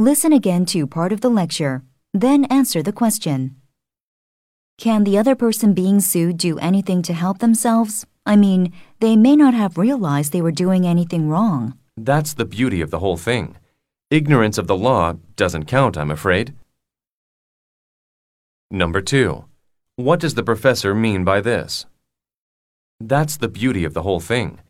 Listen again to part of the lecture, then answer the question. Can the other person being sued do anything to help themselves? I mean, they may not have realized they were doing anything wrong. That's the beauty of the whole thing. Ignorance of the law doesn't count, I'm afraid. Number two. What does the professor mean by this? That's the beauty of the whole thing.